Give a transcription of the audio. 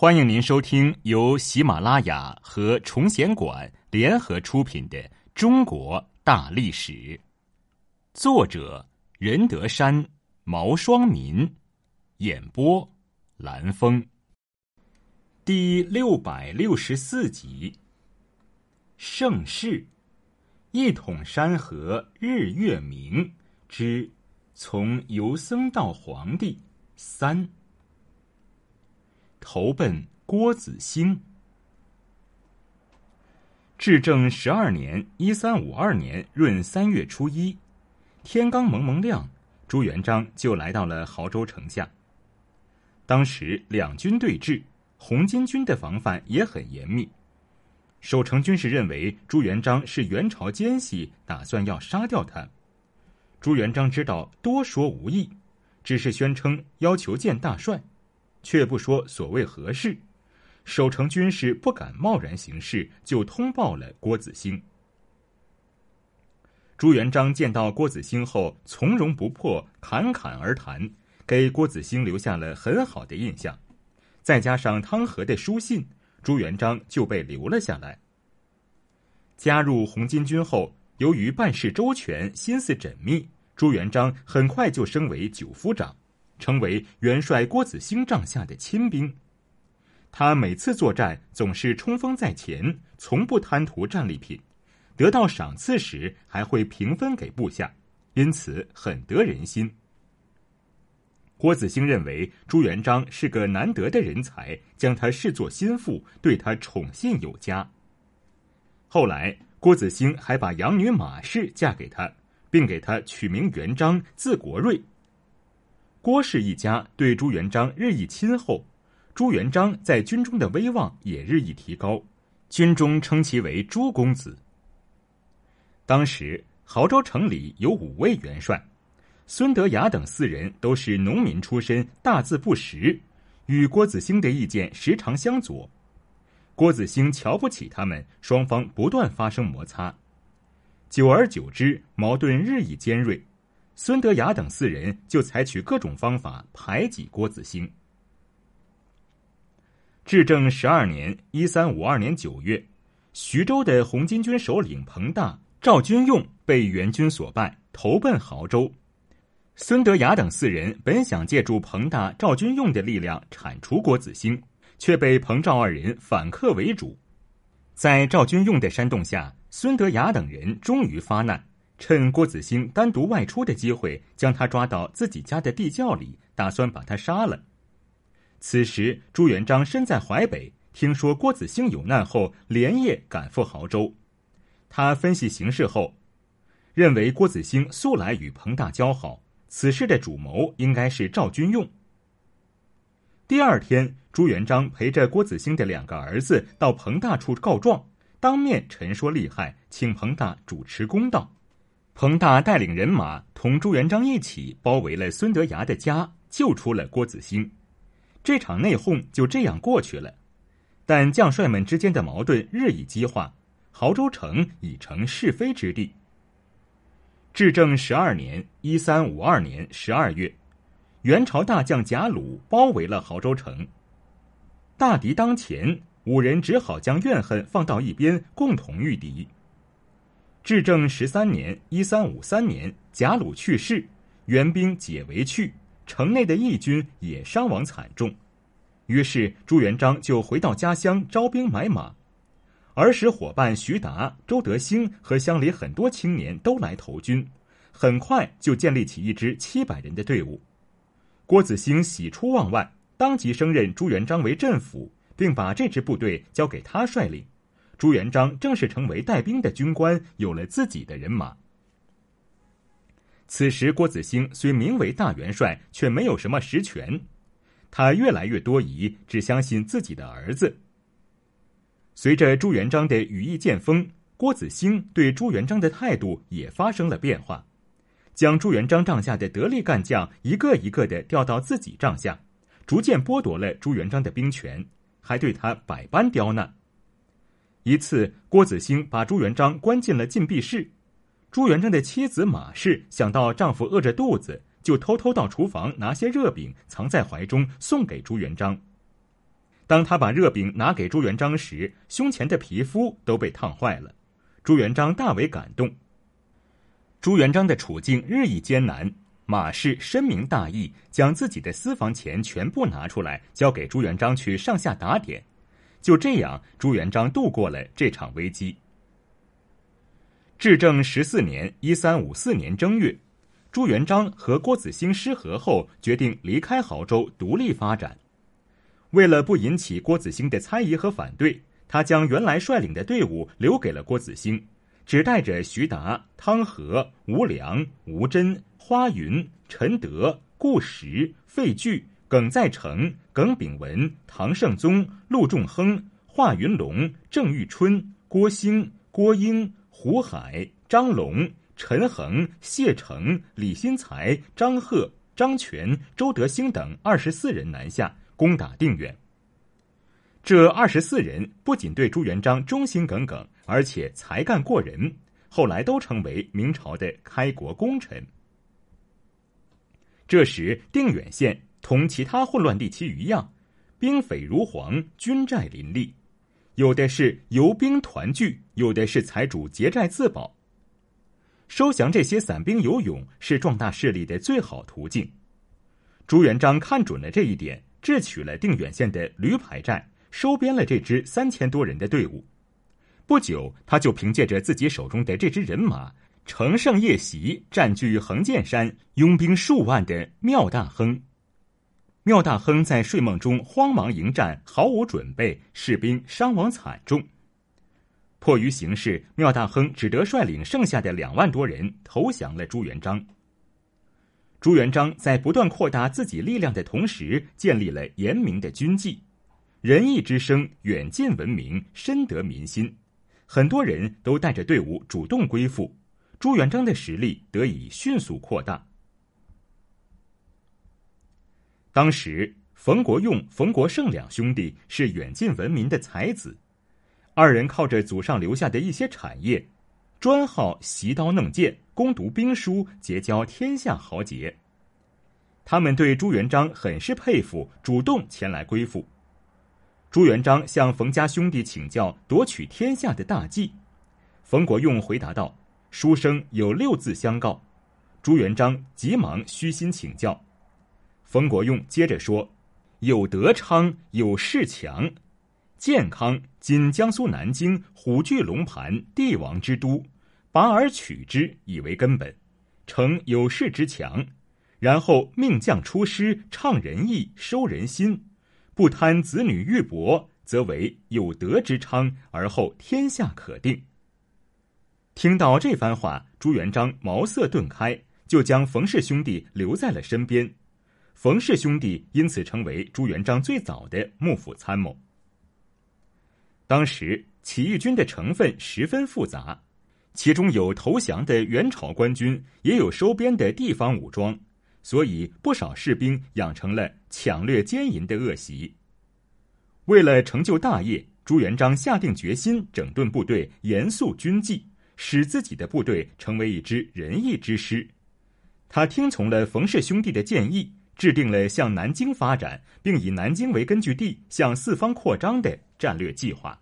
欢迎您收听由喜马拉雅和崇贤馆联合出品的《中国大历史》，作者任德山、毛双民，演播蓝峰，第六百六十四集。盛世，一统山河日月明之从游僧到皇帝三。投奔郭子兴。至正十二年（一三五二年）闰三月初一，天刚蒙蒙亮，朱元璋就来到了亳州城下。当时两军对峙，红巾军的防范也很严密。守城军士认为朱元璋是元朝奸细，打算要杀掉他。朱元璋知道多说无益，只是宣称要求见大帅。却不说所谓何事，守城军士不敢贸然行事，就通报了郭子兴。朱元璋见到郭子兴后，从容不迫，侃侃而谈，给郭子兴留下了很好的印象。再加上汤和的书信，朱元璋就被留了下来。加入红巾军后，由于办事周全，心思缜密，朱元璋很快就升为九夫长。成为元帅郭子兴帐下的亲兵，他每次作战总是冲锋在前，从不贪图战利品，得到赏赐时还会平分给部下，因此很得人心。郭子兴认为朱元璋是个难得的人才，将他视作心腹，对他宠信有加。后来，郭子兴还把养女马氏嫁给他，并给他取名元璋，字国瑞。郭氏一家对朱元璋日益亲厚，朱元璋在军中的威望也日益提高，军中称其为朱公子。当时亳州城里有五位元帅，孙德雅等四人都是农民出身，大字不识，与郭子兴的意见时常相左。郭子兴瞧不起他们，双方不断发生摩擦，久而久之，矛盾日益尖锐。孙德雅等四人就采取各种方法排挤郭子兴。至正十二年（一三五二年九月），徐州的红巾军首领彭大、赵君用被元军所败，投奔亳州。孙德雅等四人本想借助彭大、赵君用的力量铲除郭子兴，却被彭赵二人反客为主。在赵君用的煽动下，孙德雅等人终于发难。趁郭子兴单独外出的机会，将他抓到自己家的地窖里，打算把他杀了。此时朱元璋身在淮北，听说郭子兴有难后，连夜赶赴亳州。他分析形势后，认为郭子兴素来与彭大交好，此事的主谋应该是赵君用。第二天，朱元璋陪着郭子兴的两个儿子到彭大处告状，当面陈说利害，请彭大主持公道。彭大带领人马同朱元璋一起包围了孙德崖的家，救出了郭子兴。这场内讧就这样过去了。但将帅们之间的矛盾日益激化，亳州城已成是非之地。至正十二年（一三五二年）十二月，元朝大将贾鲁包围了亳州城。大敌当前，五人只好将怨恨放到一边，共同御敌。至正十三年（一三五三年），贾鲁去世，援兵解围去，城内的义军也伤亡惨重。于是朱元璋就回到家乡招兵买马，儿时伙伴徐达、周德兴和乡里很多青年都来投军，很快就建立起一支七百人的队伍。郭子兴喜出望外，当即升任朱元璋为镇抚，并把这支部队交给他率领。朱元璋正式成为带兵的军官，有了自己的人马。此时，郭子兴虽名为大元帅，却没有什么实权。他越来越多疑，只相信自己的儿子。随着朱元璋的羽翼渐丰，郭子兴对朱元璋的态度也发生了变化，将朱元璋帐下的得力干将一个一个的调到自己帐下，逐渐剥夺了朱元璋的兵权，还对他百般刁难。一次，郭子兴把朱元璋关进了禁闭室。朱元璋的妻子马氏想到丈夫饿着肚子，就偷偷到厨房拿些热饼，藏在怀中送给朱元璋。当他把热饼拿给朱元璋时，胸前的皮肤都被烫坏了。朱元璋大为感动。朱元璋的处境日益艰难，马氏深明大义，将自己的私房钱全部拿出来，交给朱元璋去上下打点。就这样，朱元璋度过了这场危机。至正十四年（一三五四年）正月，朱元璋和郭子兴失和后，决定离开亳州，独立发展。为了不引起郭子兴的猜疑和反对，他将原来率领的队伍留给了郭子兴，只带着徐达、汤和、吴良、吴真、花云、陈德、顾时、费巨、耿在成、耿炳文、唐圣宗、陆仲亨、华云龙、郑玉春、郭兴、郭英、胡海、张龙、陈恒、谢成、李新才、张贺、张全、周德兴等二十四人南下。攻打定远。这二十四人不仅对朱元璋忠心耿耿，而且才干过人，后来都成为明朝的开国功臣。这时，定远县同其他混乱地区一样，兵匪如蝗，军寨林立，有的是游兵团聚，有的是财主劫寨自保。收降这些散兵游勇，是壮大势力的最好途径。朱元璋看准了这一点。智取了定远县的驴牌寨，收编了这支三千多人的队伍。不久，他就凭借着自己手中的这支人马，乘胜夜袭占据横剑山、拥兵数万的庙大亨。庙大亨在睡梦中慌忙迎战，毫无准备，士兵伤亡惨重。迫于形势，庙大亨只得率领剩下的两万多人投降了朱元璋。朱元璋在不断扩大自己力量的同时，建立了严明的军纪，仁义之声远近闻名，深得民心。很多人都带着队伍主动归附，朱元璋的实力得以迅速扩大。当时，冯国用、冯国胜两兄弟是远近闻名的才子，二人靠着祖上留下的一些产业。专好习刀弄剑，攻读兵书，结交天下豪杰。他们对朱元璋很是佩服，主动前来归附。朱元璋向冯家兄弟请教夺取天下的大计。冯国用回答道：“书生有六字相告。”朱元璋急忙虚心请教。冯国用接着说：“有德昌，有势强。”健康，今江苏南京，虎踞龙盘，帝王之都，拔而取之以为根本，成有势之强。然后命将出师，倡仁义，收人心，不贪子女玉帛，则为有德之昌，而后天下可定。听到这番话，朱元璋茅塞顿开，就将冯氏兄弟留在了身边。冯氏兄弟因此成为朱元璋最早的幕府参谋。当时起义军的成分十分复杂，其中有投降的元朝官军，也有收编的地方武装，所以不少士兵养成了抢掠奸淫的恶习。为了成就大业，朱元璋下定决心整顿部队，严肃军纪，使自己的部队成为一支仁义之师。他听从了冯氏兄弟的建议，制定了向南京发展，并以南京为根据地向四方扩张的。战略计划。